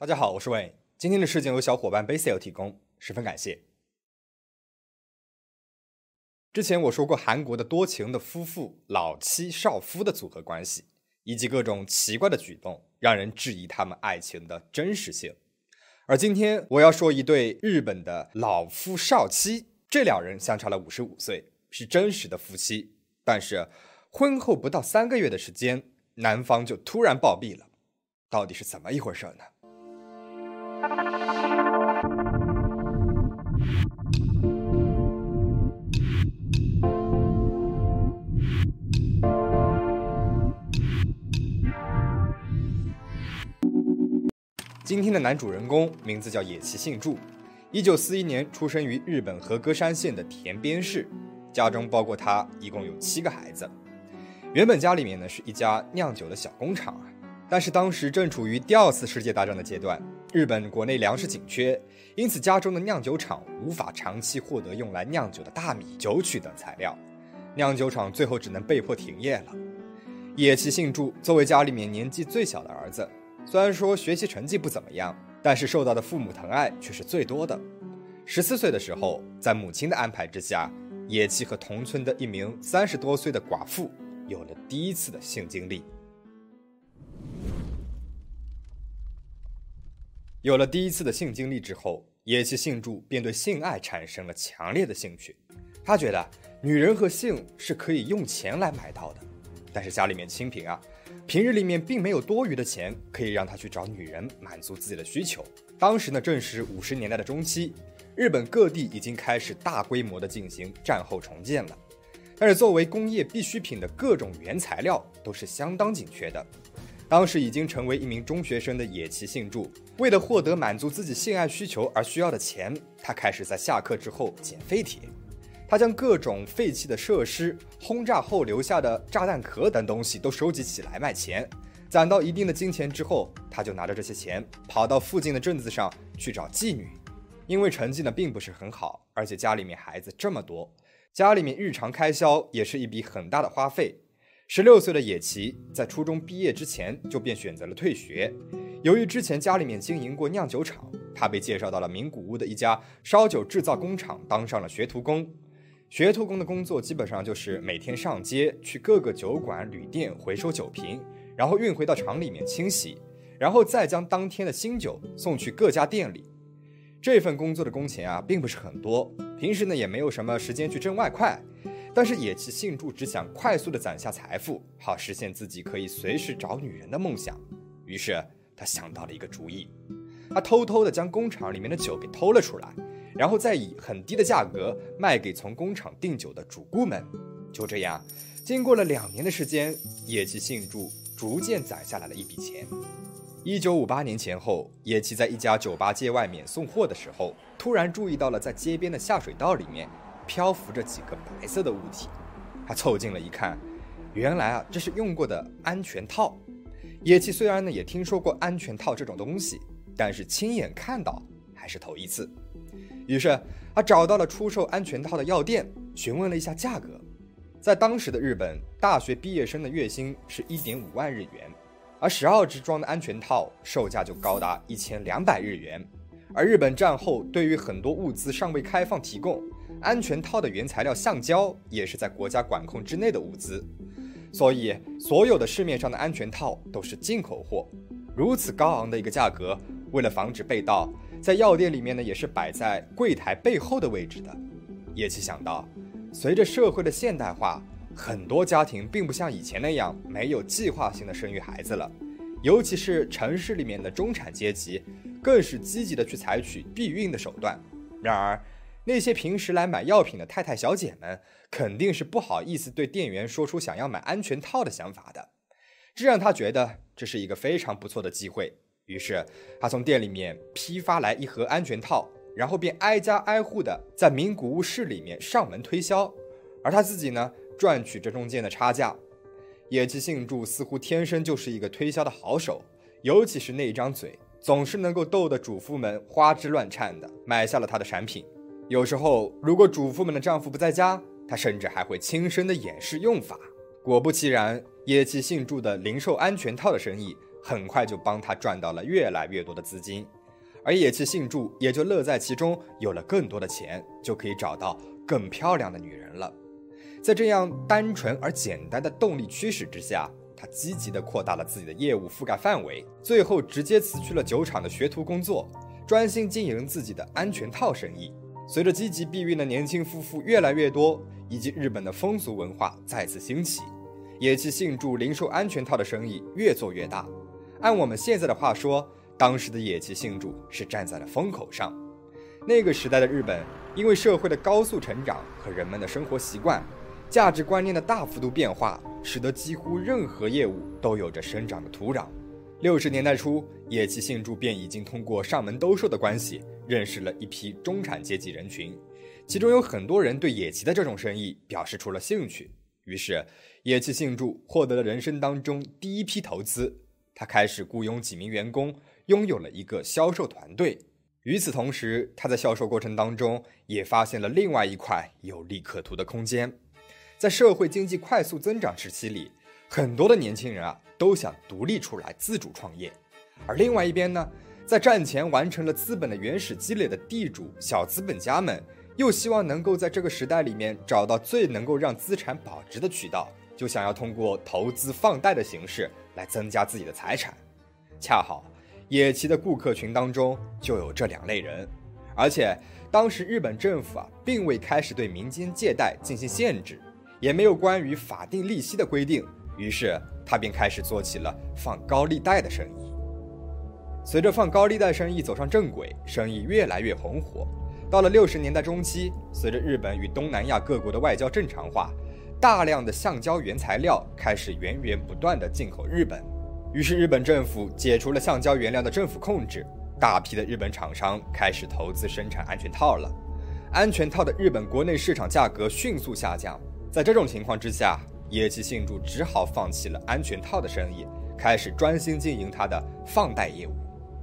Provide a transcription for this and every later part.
大家好，我是魏。今天的事件由小伙伴 Basil 提供，十分感谢。之前我说过韩国的多情的夫妇老妻少夫的组合关系，以及各种奇怪的举动，让人质疑他们爱情的真实性。而今天我要说一对日本的老夫少妻，这两人相差了五十五岁，是真实的夫妻，但是婚后不到三个月的时间，男方就突然暴毙了，到底是怎么一回事呢？今天的男主人公名字叫野崎幸助，一九四一年出生于日本和歌山县的田边市，家中包括他一共有七个孩子。原本家里面呢是一家酿酒的小工厂啊。但是当时正处于第二次世界大战的阶段，日本国内粮食紧缺，因此家中的酿酒厂无法长期获得用来酿酒的大米、酒曲等材料，酿酒厂最后只能被迫停业了。野崎幸助作为家里面年纪最小的儿子，虽然说学习成绩不怎么样，但是受到的父母疼爱却是最多的。十四岁的时候，在母亲的安排之下，野崎和同村的一名三十多岁的寡妇有了第一次的性经历。有了第一次的性经历之后，野崎幸助便对性爱产生了强烈的兴趣。他觉得女人和性是可以用钱来买到的，但是家里面清贫啊，平日里面并没有多余的钱可以让他去找女人满足自己的需求。当时呢正是五十年代的中期，日本各地已经开始大规模的进行战后重建了，但是作为工业必需品的各种原材料都是相当紧缺的。当时已经成为一名中学生的野崎幸助，为了获得满足自己性爱需求而需要的钱，他开始在下课之后捡废铁。他将各种废弃的设施、轰炸后留下的炸弹壳等东西都收集起来卖钱。攒到一定的金钱之后，他就拿着这些钱跑到附近的镇子上去找妓女。因为成绩呢并不是很好，而且家里面孩子这么多，家里面日常开销也是一笔很大的花费。十六岁的野崎在初中毕业之前就便选择了退学。由于之前家里面经营过酿酒厂，他被介绍到了名古屋的一家烧酒制造工厂，当上了学徒工。学徒工的工作基本上就是每天上街去各个酒馆、旅店回收酒瓶，然后运回到厂里面清洗，然后再将当天的新酒送去各家店里。这份工作的工钱啊，并不是很多，平时呢也没有什么时间去挣外快。但是野崎幸助只想快速的攒下财富，好实现自己可以随时找女人的梦想。于是他想到了一个主意，他偷偷的将工厂里面的酒给偷了出来，然后再以很低的价格卖给从工厂订酒的主顾们。就这样，经过了两年的时间，野崎幸助逐渐攒下来了一笔钱。一九五八年前后，野崎在一家酒吧街外面送货的时候，突然注意到了在街边的下水道里面。漂浮着几个白色的物体，他凑近了一看，原来啊，这是用过的安全套。野崎虽然呢也听说过安全套这种东西，但是亲眼看到还是头一次。于是他找到了出售安全套的药店，询问了一下价格。在当时的日本，大学毕业生的月薪是一点五万日元，而十二支装的安全套售价就高达一千两百日元。而日本战后对于很多物资尚未开放提供。安全套的原材料橡胶也是在国家管控之内的物资，所以所有的市面上的安全套都是进口货。如此高昂的一个价格，为了防止被盗，在药店里面呢也是摆在柜台背后的位置的。叶奇想到，随着社会的现代化，很多家庭并不像以前那样没有计划性的生育孩子了，尤其是城市里面的中产阶级，更是积极的去采取避孕的手段。然而，那些平时来买药品的太太小姐们，肯定是不好意思对店员说出想要买安全套的想法的，这让他觉得这是一个非常不错的机会。于是他从店里面批发来一盒安全套，然后便挨家挨户的在名古屋市里面上门推销，而他自己呢，赚取这中间的差价。野崎幸助似乎天生就是一个推销的好手，尤其是那一张嘴，总是能够逗得主妇们花枝乱颤的买下了他的产品。有时候，如果主妇们的丈夫不在家，她甚至还会亲身的演示用法。果不其然，野崎幸助的零售安全套的生意很快就帮他赚到了越来越多的资金，而野崎幸助也就乐在其中，有了更多的钱，就可以找到更漂亮的女人了。在这样单纯而简单的动力驱使之下，他积极地扩大了自己的业务覆盖范围，最后直接辞去了酒厂的学徒工作，专心经营自己的安全套生意。随着积极避孕的年轻夫妇越来越多，以及日本的风俗文化再次兴起，野崎幸助零售安全套的生意越做越大。按我们现在的话说，当时的野崎幸助是站在了风口上。那个时代的日本，因为社会的高速成长和人们的生活习惯、价值观念的大幅度变化，使得几乎任何业务都有着生长的土壤。六十年代初，野崎幸助便已经通过上门兜售的关系。认识了一批中产阶级人群，其中有很多人对野崎的这种生意表示出了兴趣。于是，野崎幸助获得了人生当中第一批投资。他开始雇佣几名员工，拥有了一个销售团队。与此同时，他在销售过程当中也发现了另外一块有利可图的空间。在社会经济快速增长时期里，很多的年轻人啊都想独立出来自主创业，而另外一边呢？在战前完成了资本的原始积累的地主小资本家们，又希望能够在这个时代里面找到最能够让资产保值的渠道，就想要通过投资放贷的形式来增加自己的财产。恰好野崎的顾客群当中就有这两类人，而且当时日本政府啊并未开始对民间借贷进行限制，也没有关于法定利息的规定，于是他便开始做起了放高利贷的生意。随着放高利贷生意走上正轨，生意越来越红火。到了六十年代中期，随着日本与东南亚各国的外交正常化，大量的橡胶原材料开始源源不断的进口日本。于是日本政府解除了橡胶原料的政府控制，大批的日本厂商开始投资生产安全套了。安全套的日本国内市场价格迅速下降。在这种情况之下，野崎幸助只好放弃了安全套的生意，开始专心经营他的放贷业务。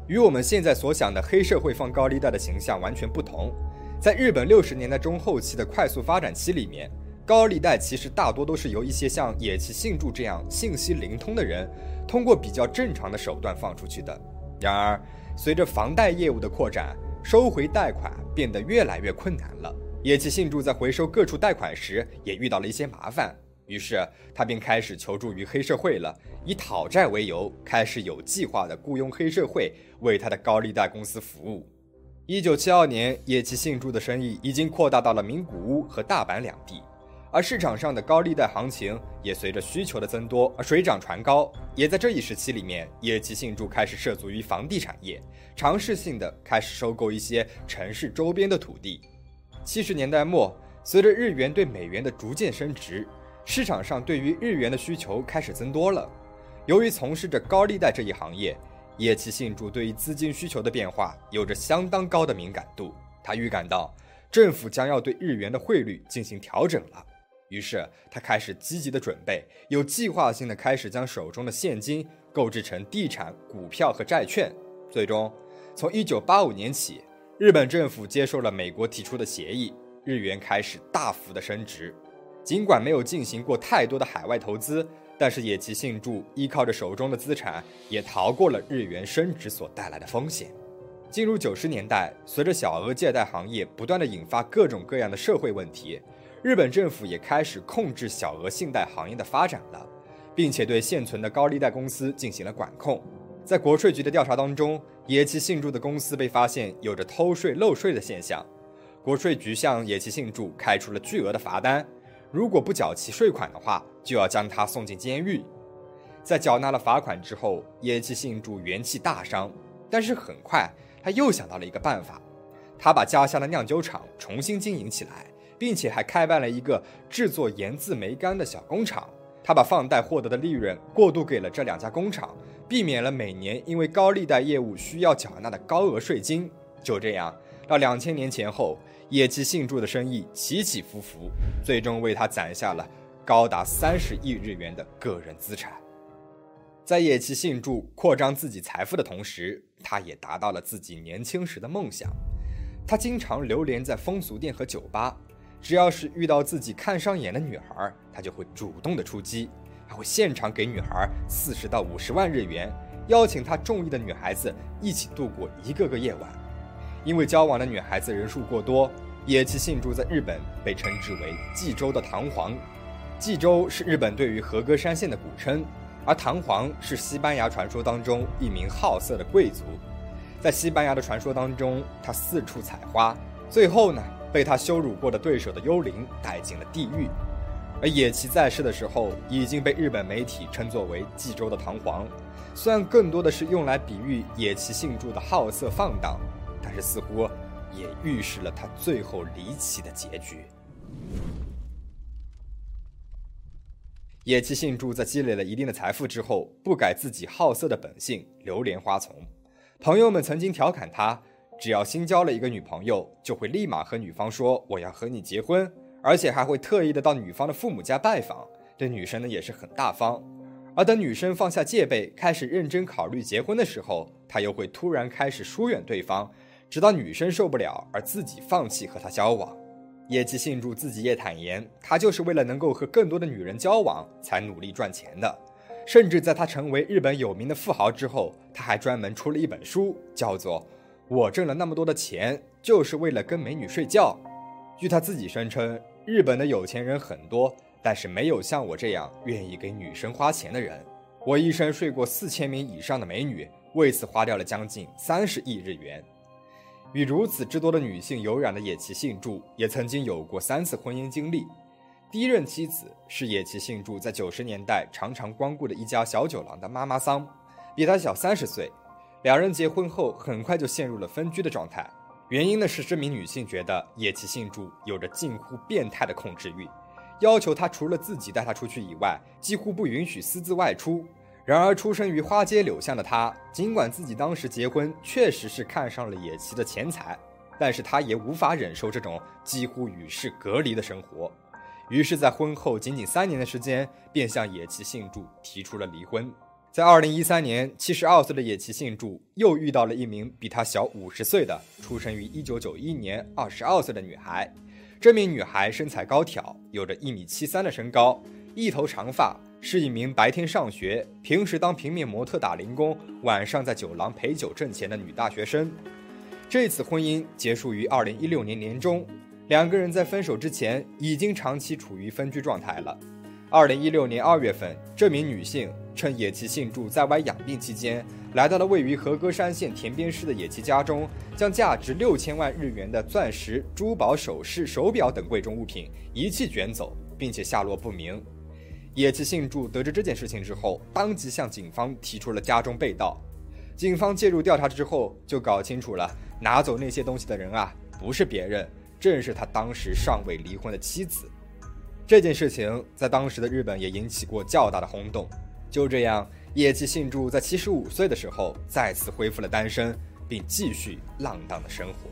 与我们现在所想的黑社会放高利贷的形象完全不同。在日本六十年代中后期的快速发展期里面，高利贷其实大多都是由一些像野崎幸助这样信息灵通的人，通过比较正常的手段放出去的。然而，随着房贷业务的扩展，收回贷款变得越来越困难了。野崎幸助在回收各处贷款时，也遇到了一些麻烦。于是他便开始求助于黑社会了，以讨债为由，开始有计划地雇佣黑社会为他的高利贷公司服务。一九七二年，野崎幸助的生意已经扩大到了名古屋和大阪两地，而市场上的高利贷行情也随着需求的增多而水涨船高。也在这一时期里面，野崎幸助开始涉足于房地产业，尝试性的开始收购一些城市周边的土地。七十年代末，随着日元对美元的逐渐升值。市场上对于日元的需求开始增多了。由于从事着高利贷这一行业，野崎信助对于资金需求的变化有着相当高的敏感度。他预感到政府将要对日元的汇率进行调整了，于是他开始积极的准备，有计划性的开始将手中的现金购置成地产、股票和债券。最终，从1985年起，日本政府接受了美国提出的协议，日元开始大幅的升值。尽管没有进行过太多的海外投资，但是野崎幸助依靠着手中的资产，也逃过了日元升值所带来的风险。进入九十年代，随着小额借贷行业不断的引发各种各样的社会问题，日本政府也开始控制小额信贷行业的发展了，并且对现存的高利贷公司进行了管控。在国税局的调查当中，野崎幸助的公司被发现有着偷税漏税的现象，国税局向野崎幸助开出了巨额的罚单。如果不缴齐税款的话，就要将他送进监狱。在缴纳了罚款之后，野崎幸助元气大伤，但是很快他又想到了一个办法，他把家乡的酿酒厂重新经营起来，并且还开办了一个制作盐渍梅干的小工厂。他把放贷获得的利润过渡给了这两家工厂，避免了每年因为高利贷业务需要缴纳的高额税金。就这样，到两千年前后。野崎信助的生意起起伏伏，最终为他攒下了高达三十亿日元的个人资产。在野崎信助扩张自己财富的同时，他也达到了自己年轻时的梦想。他经常流连在风俗店和酒吧，只要是遇到自己看上眼的女孩，他就会主动的出击，还会现场给女孩四十到五十万日元，邀请他中意的女孩子一起度过一个个夜晚。因为交往的女孩子人数过多，野崎幸助在日本被称之为“冀州的唐皇”。冀州是日本对于和歌山县的古称，而唐皇是西班牙传说当中一名好色的贵族。在西班牙的传说当中，他四处采花，最后呢，被他羞辱过的对手的幽灵带进了地狱。而野崎在世的时候，已经被日本媒体称作为“冀州的唐皇”，虽然更多的是用来比喻野崎幸助的好色放荡。但是似乎也预示了他最后离奇的结局。野崎信助在积累了一定的财富之后，不改自己好色的本性，流连花丛。朋友们曾经调侃他，只要新交了一个女朋友，就会立马和女方说我要和你结婚，而且还会特意的到女方的父母家拜访。对女生呢也是很大方。而等女生放下戒备，开始认真考虑结婚的时候，他又会突然开始疏远对方。直到女生受不了而自己放弃和他交往，野崎幸助自己也坦言，他就是为了能够和更多的女人交往才努力赚钱的。甚至在他成为日本有名的富豪之后，他还专门出了一本书，叫做《我挣了那么多的钱就是为了跟美女睡觉》。据他自己声称，日本的有钱人很多，但是没有像我这样愿意给女生花钱的人。我一生睡过四千名以上的美女，为此花掉了将近三十亿日元。与如此之多的女性有染的野崎幸助，也曾经有过三次婚姻经历。第一任妻子是野崎幸助在九十年代常常光顾的一家小酒廊的妈妈桑，比他小三十岁。两人结婚后很快就陷入了分居的状态，原因呢是这名女性觉得野崎幸助有着近乎变态的控制欲，要求他除了自己带她出去以外，几乎不允许私自外出。然而，出生于花街柳巷的他，尽管自己当时结婚确实是看上了野崎的钱财，但是他也无法忍受这种几乎与世隔离的生活。于是，在婚后仅仅三年的时间，便向野崎幸助提出了离婚。在二零一三年，七十二岁的野崎幸助又遇到了一名比他小五十岁的、出生于一九九一年、二十二岁的女孩。这名女孩身材高挑，有着一米七三的身高，一头长发。是一名白天上学、平时当平面模特打零工、晚上在酒廊陪酒挣钱的女大学生。这次婚姻结束于二零一六年年中，两个人在分手之前已经长期处于分居状态了。二零一六年二月份，这名女性趁野崎幸助在外养病期间，来到了位于和歌山县田边市的野崎家中，将价值六千万日元的钻石、珠宝首饰、手表等贵重物品一气卷走，并且下落不明。野崎幸助得知这件事情之后，当即向警方提出了家中被盗。警方介入调查之后，就搞清楚了拿走那些东西的人啊，不是别人，正是他当时尚未离婚的妻子。这件事情在当时的日本也引起过较大的轰动。就这样，野崎幸助在七十五岁的时候再次恢复了单身，并继续浪荡的生活。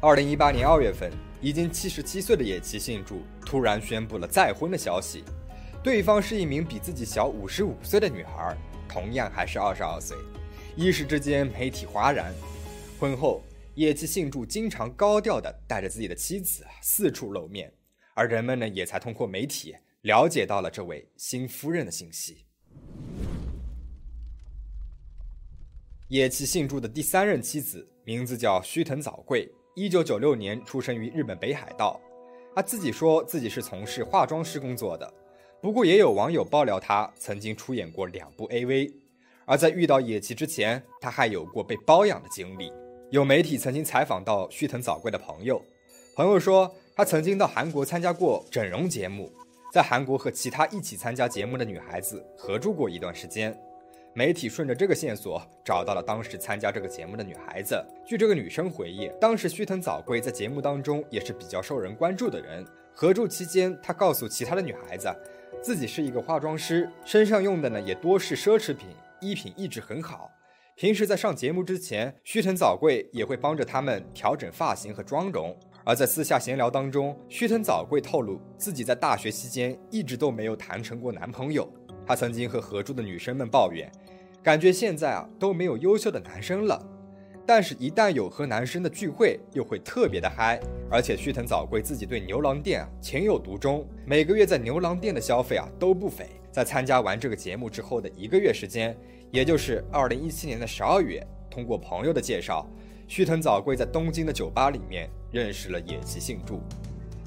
二零一八年二月份，已经七十七岁的野崎幸助突然宣布了再婚的消息。对方是一名比自己小五十五岁的女孩，同样还是二十二岁。一时之间，媒体哗然。婚后，野崎幸助经常高调的带着自己的妻子四处露面，而人们呢，也才通过媒体了解到了这位新夫人的信息。野崎幸助的第三任妻子名字叫须藤早贵，一九九六年出生于日本北海道。他自己说自己是从事化妆师工作的。不过，也有网友爆料，他曾经出演过两部 AV。而在遇到野崎之前，他还有过被包养的经历。有媒体曾经采访到须藤早贵的朋友，朋友说他曾经到韩国参加过整容节目，在韩国和其他一起参加节目的女孩子合住过一段时间。媒体顺着这个线索找到了当时参加这个节目的女孩子。据这个女生回忆，当时须藤早贵在节目当中也是比较受人关注的人。合住期间，他告诉其他的女孩子。自己是一个化妆师，身上用的呢也多是奢侈品，衣品一直很好。平时在上节目之前，须藤早贵也会帮着他们调整发型和妆容。而在私下闲聊当中，须藤早贵透露自己在大学期间一直都没有谈成过男朋友。他曾经和合租的女生们抱怨，感觉现在啊都没有优秀的男生了。但是，一旦有和男生的聚会，又会特别的嗨。而且，须藤早贵自己对牛郎店情有独钟，每个月在牛郎店的消费啊都不菲。在参加完这个节目之后的一个月时间，也就是二零一七年的十二月，通过朋友的介绍，须藤早贵在东京的酒吧里面认识了野崎幸助。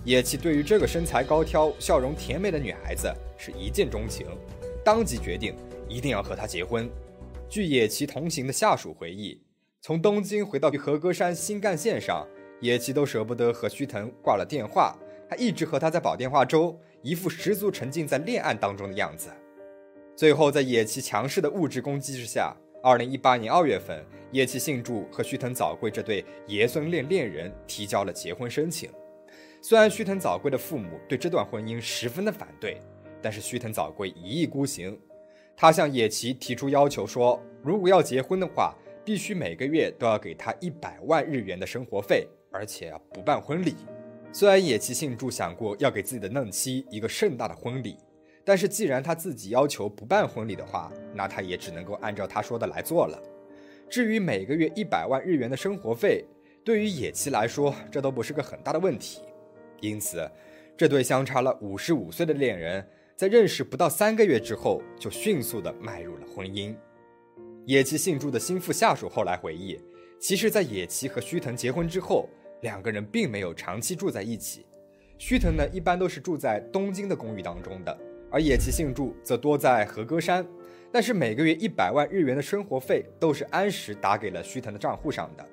野崎对于这个身材高挑、笑容甜美的女孩子是一见钟情，当即决定一定要和她结婚。据野崎同行的下属回忆，从东京回到与和歌山新干线上，野崎都舍不得和须藤挂了电话，还一直和他在保电话粥，一副十足沉浸在恋爱当中的样子。最后，在野崎强势的物质攻击之下，二零一八年二月份，野崎幸助和须藤早贵这对爷孙恋恋人提交了结婚申请。虽然须藤早贵的父母对这段婚姻十分的反对，但是须藤早贵一意孤行。他向野崎提出要求说，如果要结婚的话，必须每个月都要给他一百万日元的生活费，而且不办婚礼。虽然野崎幸助想过要给自己的嫩妻一个盛大的婚礼，但是既然他自己要求不办婚礼的话，那他也只能够按照他说的来做了。至于每个月一百万日元的生活费，对于野崎来说，这都不是个很大的问题。因此，这对相差了五十五岁的恋人，在认识不到三个月之后，就迅速的迈入了婚姻。野崎幸助的心腹下属后来回忆，其实，在野崎和须藤结婚之后，两个人并没有长期住在一起。须藤呢，一般都是住在东京的公寓当中的，而野崎幸助则多在和歌山。但是每个月一百万日元的生活费都是按时打给了须藤的账户上的。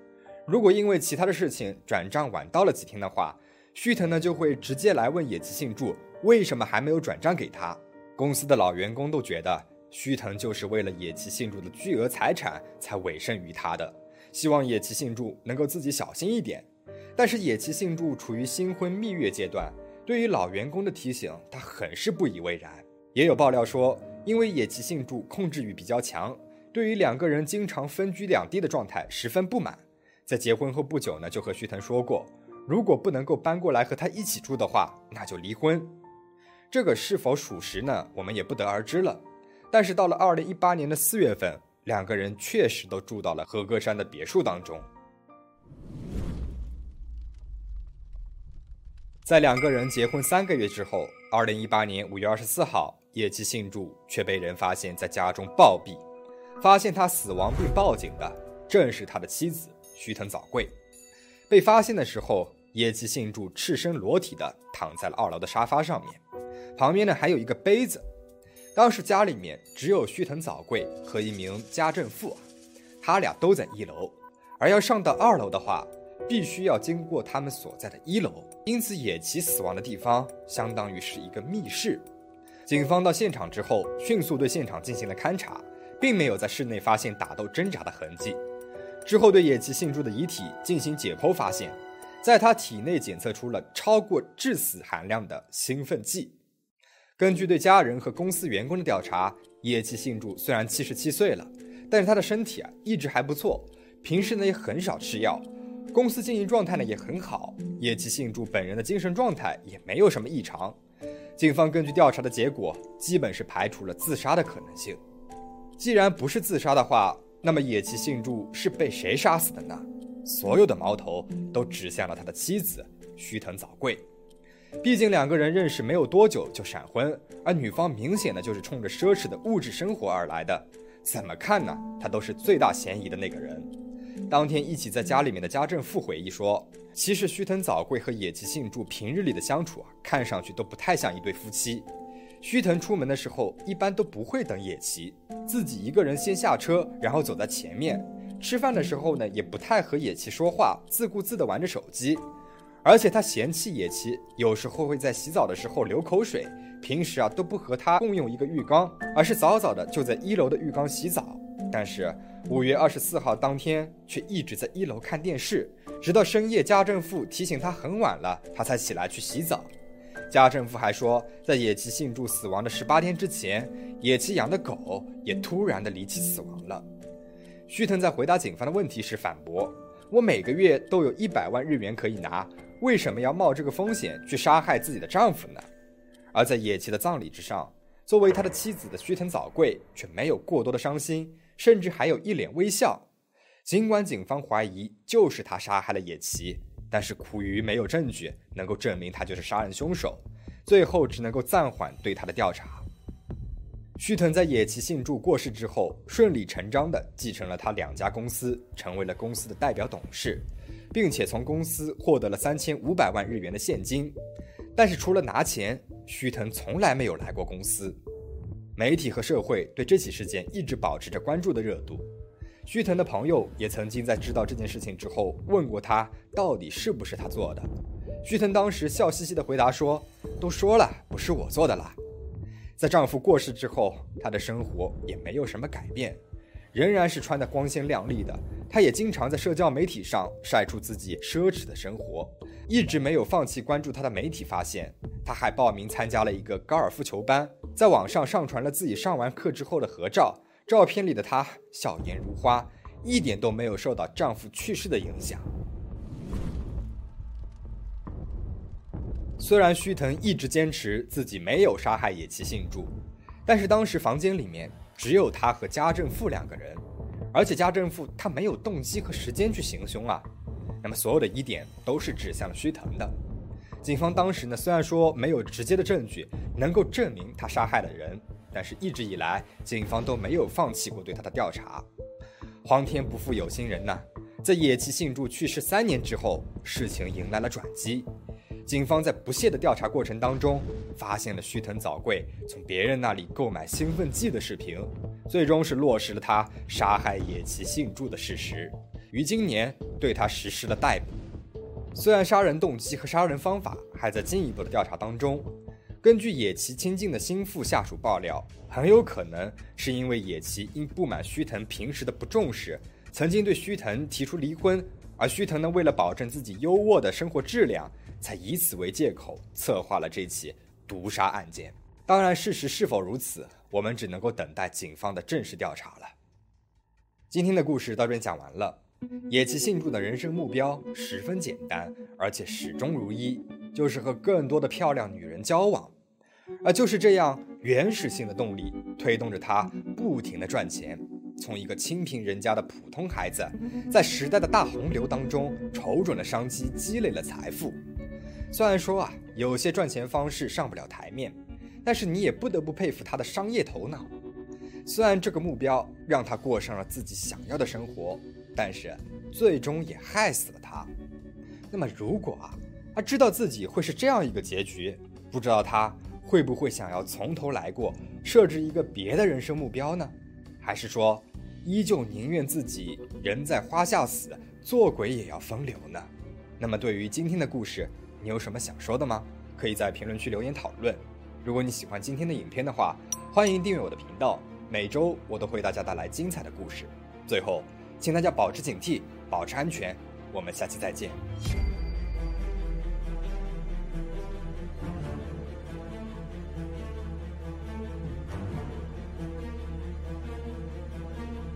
如果因为其他的事情转账晚到了几天的话，须藤呢就会直接来问野崎幸助为什么还没有转账给他。公司的老员工都觉得须藤就是为了野崎幸助的巨额财产才委身于他的，希望野崎幸助能够自己小心一点。但是野崎幸助处于新婚蜜月阶段，对于老员工的提醒，他很是不以为然。也有爆料说，因为野崎幸助控制欲比较强，对于两个人经常分居两地的状态十分不满，在结婚后不久呢，就和须藤说过。如果不能够搬过来和他一起住的话，那就离婚。这个是否属实呢？我们也不得而知了。但是到了二零一八年的四月份，两个人确实都住到了和歌山的别墅当中。在两个人结婚三个月之后，二零一八年五月二十四号，野崎幸助却被人发现在家中暴毙。发现他死亡并报警的，正是他的妻子须藤早贵。被发现的时候。野崎幸助赤身裸体的躺在了二楼的沙发上面，旁边呢还有一个杯子。当时家里面只有须藤早贵和一名家政妇，他俩都在一楼，而要上到二楼的话，必须要经过他们所在的一楼。因此，野崎死亡的地方相当于是一个密室。警方到现场之后，迅速对现场进行了勘查，并没有在室内发现打斗挣扎的痕迹。之后，对野崎幸助的遗体进行解剖，发现。在他体内检测出了超过致死含量的兴奋剂。根据对家人和公司员工的调查，野崎幸助虽然七十七岁了，但是他的身体啊一直还不错，平时呢也很少吃药，公司经营状态呢也很好。野崎幸助本人的精神状态也没有什么异常。警方根据调查的结果，基本是排除了自杀的可能性。既然不是自杀的话，那么野崎幸助是被谁杀死的呢？所有的矛头都指向了他的妻子须藤早贵，毕竟两个人认识没有多久就闪婚，而女方明显的就是冲着奢侈的物质生活而来的，怎么看呢？他都是最大嫌疑的那个人。当天一起在家里面的家政妇回忆说，其实须藤早贵和野崎幸助平日里的相处啊，看上去都不太像一对夫妻。须藤出门的时候一般都不会等野崎，自己一个人先下车，然后走在前面。吃饭的时候呢，也不太和野崎说话，自顾自地玩着手机。而且他嫌弃野崎，有时候会在洗澡的时候流口水。平时啊，都不和他共用一个浴缸，而是早早的就在一楼的浴缸洗澡。但是五月二十四号当天，却一直在一楼看电视，直到深夜家政妇提醒他很晚了，他才起来去洗澡。家政妇还说，在野崎庆祝死亡的十八天之前，野崎养的狗也突然的离奇死亡了。须藤在回答警方的问题时反驳：“我每个月都有一百万日元可以拿，为什么要冒这个风险去杀害自己的丈夫呢？”而在野崎的葬礼之上，作为他的妻子的须藤早贵却没有过多的伤心，甚至还有一脸微笑。尽管警方怀疑就是他杀害了野崎，但是苦于没有证据能够证明他就是杀人凶手，最后只能够暂缓对他的调查。须藤在野崎幸助过世之后，顺理成章地继承了他两家公司，成为了公司的代表董事，并且从公司获得了三千五百万日元的现金。但是除了拿钱，须藤从来没有来过公司。媒体和社会对这起事件一直保持着关注的热度。须藤的朋友也曾经在知道这件事情之后问过他，到底是不是他做的。须藤当时笑嘻嘻地回答说：“都说了，不是我做的啦。”在丈夫过世之后，她的生活也没有什么改变，仍然是穿得光鲜亮丽的。她也经常在社交媒体上晒出自己奢侈的生活，一直没有放弃关注她的媒体。发现她还报名参加了一个高尔夫球班，在网上上传了自己上完课之后的合照，照片里的她笑颜如花，一点都没有受到丈夫去世的影响。虽然须藤一直坚持自己没有杀害野崎幸助，但是当时房间里面只有他和家政妇两个人，而且家政妇她没有动机和时间去行凶啊。那么所有的疑点都是指向了须藤的。警方当时呢虽然说没有直接的证据能够证明他杀害了人，但是一直以来警方都没有放弃过对他的调查。皇天不负有心人呐，在野崎幸助去世三年之后，事情迎来了转机。警方在不懈的调查过程当中，发现了须藤早贵从别人那里购买兴奋剂的视频，最终是落实了他杀害野崎幸助的事实，于今年对他实施了逮捕。虽然杀人动机和杀人方法还在进一步的调查当中，根据野崎亲近的心腹下属爆料，很有可能是因为野崎因不满须藤平时的不重视，曾经对须藤提出离婚，而须藤呢为了保证自己优渥的生活质量。才以此为借口策划了这起毒杀案件。当然，事实是否如此，我们只能够等待警方的正式调查了。今天的故事到这边讲完了。野崎幸助的人生目标十分简单，而且始终如一，就是和更多的漂亮女人交往。而就是这样原始性的动力，推动着他不停的赚钱。从一个清贫人家的普通孩子，在时代的大洪流当中，瞅准了商机，积累了财富。虽然说啊，有些赚钱方式上不了台面，但是你也不得不佩服他的商业头脑。虽然这个目标让他过上了自己想要的生活，但是最终也害死了他。那么，如果啊，他知道自己会是这样一个结局，不知道他会不会想要从头来过，设置一个别的人生目标呢？还是说，依旧宁愿自己人在花下死，做鬼也要风流呢？那么，对于今天的故事。你有什么想说的吗？可以在评论区留言讨论。如果你喜欢今天的影片的话，欢迎订阅我的频道。每周我都会大家带来精彩的故事。最后，请大家保持警惕，保持安全。我们下期再见。